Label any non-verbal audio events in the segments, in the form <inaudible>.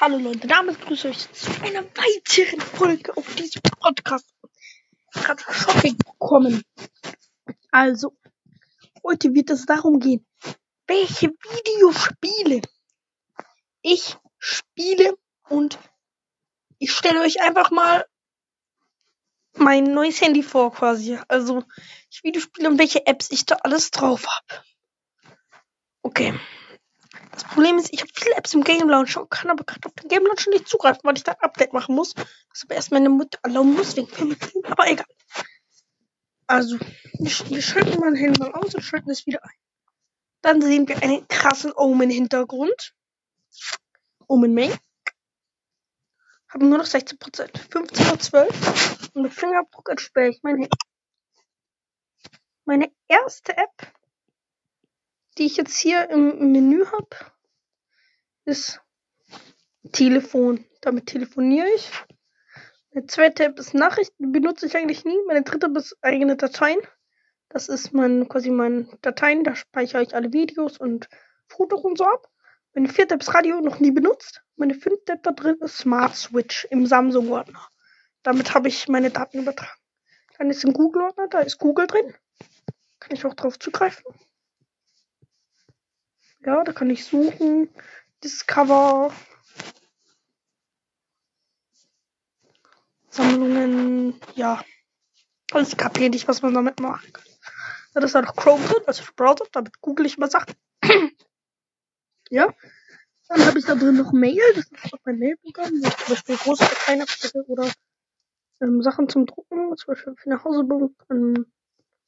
Hallo Leute, damit grüße euch zu einer weiteren Folge auf diesem Podcast. Gerade Shopping bekommen. Also, heute wird es darum gehen, welche Videospiele ich spiele und ich stelle euch einfach mal mein neues Handy vor quasi. Also, ich Videospiele und welche Apps ich da alles drauf habe. Okay. Das Problem ist, ich habe viele Apps im Game Launcher und kann aber gerade auf den Game Launcher nicht zugreifen, weil ich da ein Update machen muss. Das aber erst meine Mutter erlauben muss wegen Permission. Aber egal. Also, wir, schalten mein Handy mal aus und schalten es wieder ein. Dann sehen wir einen krassen Omen-Hintergrund. Omen Main. Haben nur noch 16%. 15.12 Und mit Fingerabdruck entsperre ich mein Handy. Meine erste App die ich jetzt hier im Menü habe, ist Telefon. Damit telefoniere ich. Meine zweite App ist Nachrichten, benutze ich eigentlich nie. Meine dritte ist eigene Dateien. Das ist mein, quasi mein Dateien, da speichere ich alle Videos und Fotos und so ab. Meine vierte App ist Radio, noch nie benutzt. Meine fünfte App da drin ist Smart Switch im Samsung-Ordner. Damit habe ich meine Daten übertragen. Dann ist im Google-Ordner, da ist Google drin. Kann ich auch drauf zugreifen. Ja, da kann ich suchen. Discover. Sammlungen. Ja. Alles kapiert nicht, was man damit machen kann. Dann ist da noch Chrome drin, also Browser. Damit google ich mal Sachen. <clears throat> ja. Dann habe ich da drin noch Mail. Das ist auch mein Mailprogramm, wo ich zum Beispiel große abstecke oder ähm, Sachen zum Drucken, zum Beispiel für eine Hausübung an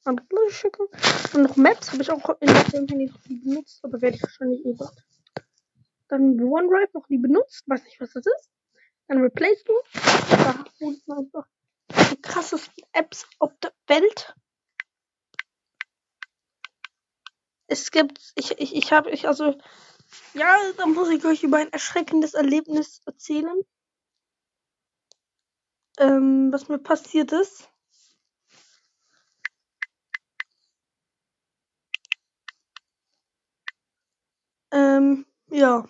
andere Leute schicken. Und noch Maps habe ich auch in dem Handy noch nie benutzt, aber werde ich wahrscheinlich eh bald. Dann OneDrive noch nie benutzt, weiß nicht, was das ist. Dann Replace Store. Da holt man einfach die krassesten Apps auf der Welt. Es gibt, ich, ich, ich habe, ich, also, ja, da muss ich euch über ein erschreckendes Erlebnis erzählen. Ähm, was mir passiert ist. Ähm, ja.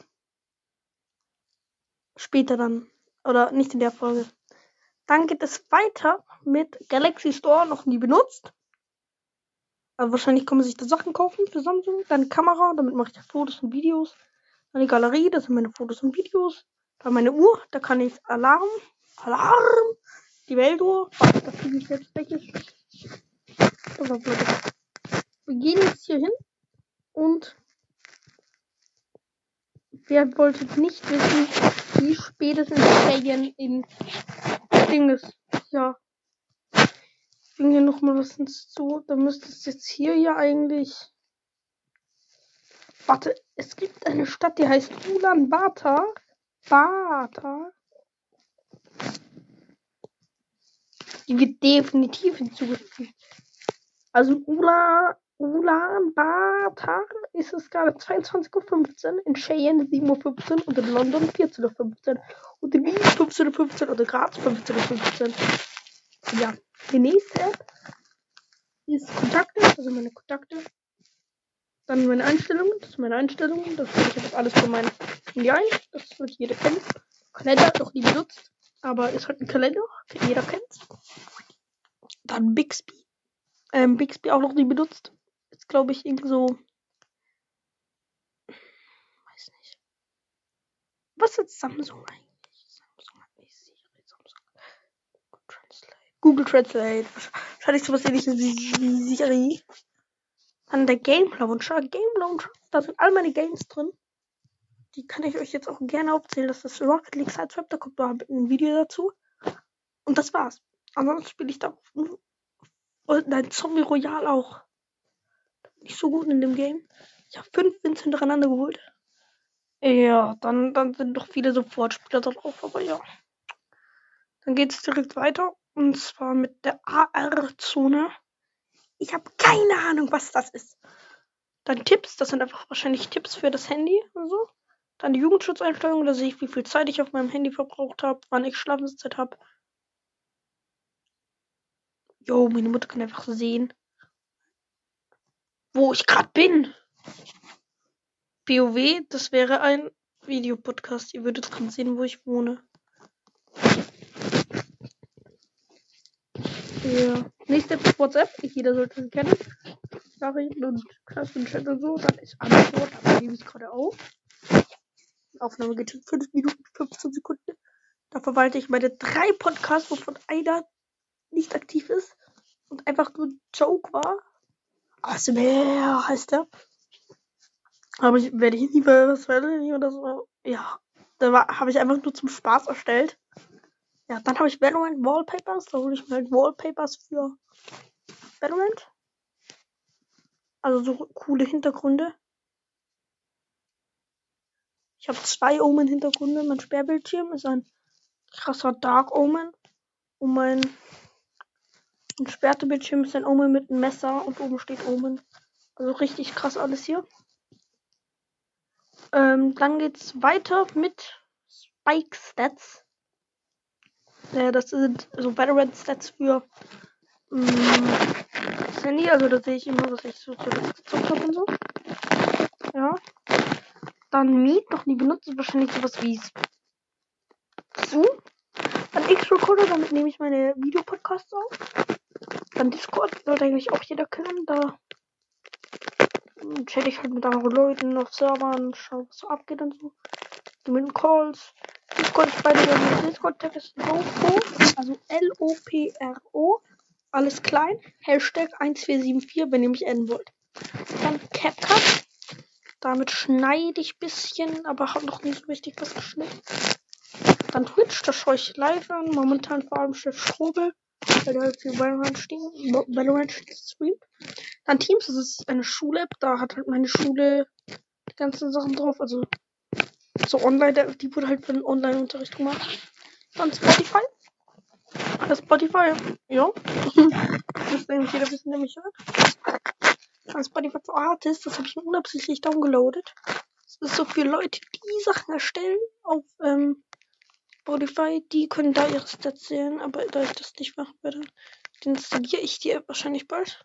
Später dann. Oder nicht in der Folge. Dann geht es weiter mit Galaxy Store, noch nie benutzt. Aber wahrscheinlich kann man sich da Sachen kaufen für Samsung. Dann Kamera, damit mache ich Fotos und Videos. Dann die Galerie, das sind meine Fotos und Videos. Dann meine Uhr, da kann ich Alarm, Alarm, die Weltuhr. Da fühle ich jetzt wirklich. Wir gehen jetzt hier hin und Wer wollte nicht wissen, wie spät es in Ferien in Ding ist? Ja. Ich bringe hier nochmal was hinzu. Da müsste es jetzt hier ja eigentlich. Warte, es gibt eine Stadt, die heißt Ulan Bator. Bator. Die wird definitiv hinzugefügt. Also Ula, Ulaanbaatar ist es gerade 22.15 Uhr, in Cheyenne 7.15 Uhr und in London 14.15 Uhr und in Wien 15.15 Uhr oder Graz 15.15 Uhr. Ja, die nächste App ist Kontakte, also meine Kontakte. Dann meine Einstellungen, das ist meine Einstellungen, das ich jetzt alles von meinem Handy ein, das wird jeder kennen. Kalender noch nie benutzt, aber ist halt ein Kalender, jeder kennt's. Dann Bixby. Ähm, Bixby auch noch nie benutzt glaube ich, irgendwie so. Weiß nicht. Was ist Samsung eigentlich? Samsung hat nicht Siri, Samsung. Google Translate. Google Translate. Wahrscheinlich sowas ähnliches wie Siri. Dann der Game Launcher. Game Launcher. Da sind all meine Games drin. Die kann ich euch jetzt auch gerne aufzählen. Das ist Rocket League Sideswap. Da kommt noch ein Video dazu. Und das war's. Ansonsten spiele ich da. Und nein, Zombie Royal auch nicht so gut in dem Game. Ich habe fünf Wins hintereinander geholt. Ja, dann, dann sind doch viele Sofortspieler drauf, aber ja. Dann geht es direkt weiter. Und zwar mit der AR-Zone. Ich habe keine Ahnung, was das ist. Dann Tipps, das sind einfach wahrscheinlich Tipps für das Handy und so. Dann die Jugendschutzeinstellungen, da sehe ich, wie viel Zeit ich auf meinem Handy verbraucht habe, wann ich Schlafenszeit habe. Jo, meine Mutter kann einfach sehen, wo ich gerade bin. POW, das wäre ein Videopodcast. Ihr würdet gerade sehen, wo ich wohne. Ja. Nächste WhatsApp. Jeder sollte es kennen. Nachrichten und Klassenchat und so. Dann ist Antwort. Aber nehme ich gerade auf. Aufnahme geht schon 5 Minuten 15 Sekunden. Da verwalte ich meine drei Podcasts, wovon einer nicht aktiv ist und einfach nur ein Joke war. ASMR heißt der. Aber ich werde ich nie bei was oder so. Ja. Da habe ich einfach nur zum Spaß erstellt. Ja, dann habe ich Valorant Wallpapers. Da hole ich mir halt Wallpapers für Valorant. Also so coole Hintergründe. Ich habe zwei Omen-Hintergründe. Mein Sperrbildschirm ist ein krasser Dark Omen. Und mein entsperrte Bildschirm ist ein Omen mit einem Messer und oben steht Omen. Also richtig krass alles hier. Ähm, dann geht's weiter mit Spike Stats. Äh, das sind so Valorant Stats für mh, mm, das Handy. Also da sehe ich immer, was ich so gezockt habe und so. Ja. Dann Meet, noch nie benutzt, wahrscheinlich sowas wie Zoom. Dann X-Recorder, damit nehme ich meine Videopodcasts auf. Dann Discord, sollte eigentlich auch jeder kennen. Da chatte ich halt mit anderen Leuten auf Servern, schau, was so abgeht und so. Mit Calls. Discord, ich beide der Discord-Tag ist Lopro, also L-O-P-R-O. Alles klein. Hashtag 1474, wenn ihr mich adden wollt. Dann CapCut. Damit schneide ich bisschen, aber habe noch nicht so richtig was geschnitten. Dann Twitch, das schaue ich live an. Momentan vor allem Chef Strobel, für Valorant steht, Valorant streamt. Dann Teams, das ist eine Schule-App, da hat halt meine Schule die ganzen Sachen drauf, also so online, die wurde halt für den Online-Unterricht gemacht. Dann Spotify. Das Spotify, ja. <laughs> das eigentlich jeder wissen, der mich hört. Dann Spotify for Artists, das habe ich mir unabsichtlich downgeloadet. Das ist so für Leute, die Sachen erstellen auf ähm, Spotify, die können da ihre Stats sehen, aber da ich das nicht machen werde, installiere ich die App wahrscheinlich bald.